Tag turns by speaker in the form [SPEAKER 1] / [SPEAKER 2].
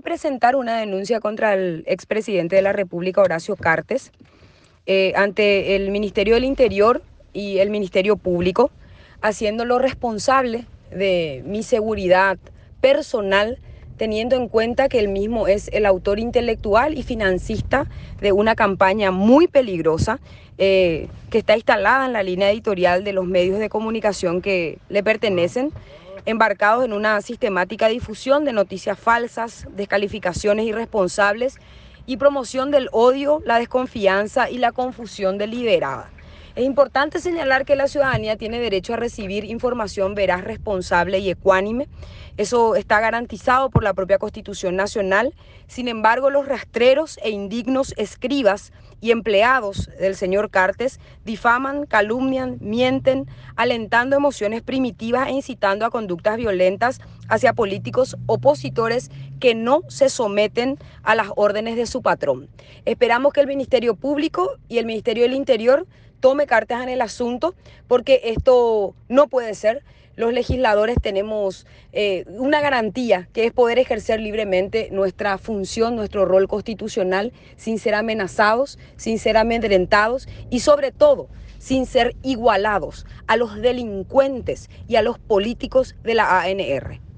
[SPEAKER 1] presentar una denuncia contra el expresidente de la República, Horacio Cartes, eh, ante el Ministerio del Interior y el Ministerio Público, haciéndolo responsable de mi seguridad personal, teniendo en cuenta que él mismo es el autor intelectual y financista de una campaña muy peligrosa eh, que está instalada en la línea editorial de los medios de comunicación que le pertenecen embarcados en una sistemática difusión de noticias falsas, descalificaciones irresponsables y promoción del odio, la desconfianza y la confusión deliberada. Es importante señalar que la ciudadanía tiene derecho a recibir información veraz, responsable y ecuánime. Eso está garantizado por la propia Constitución Nacional. Sin embargo, los rastreros e indignos escribas y empleados del señor Cartes difaman, calumnian, mienten, alentando emociones primitivas e incitando a conductas violentas hacia políticos opositores que no se someten a las órdenes de su patrón. Esperamos que el Ministerio Público y el Ministerio del Interior tome cartas en el asunto, porque esto no puede ser. Los legisladores tenemos eh, una garantía que es poder ejercer libremente nuestra función, nuestro rol constitucional, sin ser amenazados, sin ser amedrentados y sobre todo sin ser igualados a los delincuentes y a los políticos de la ANR.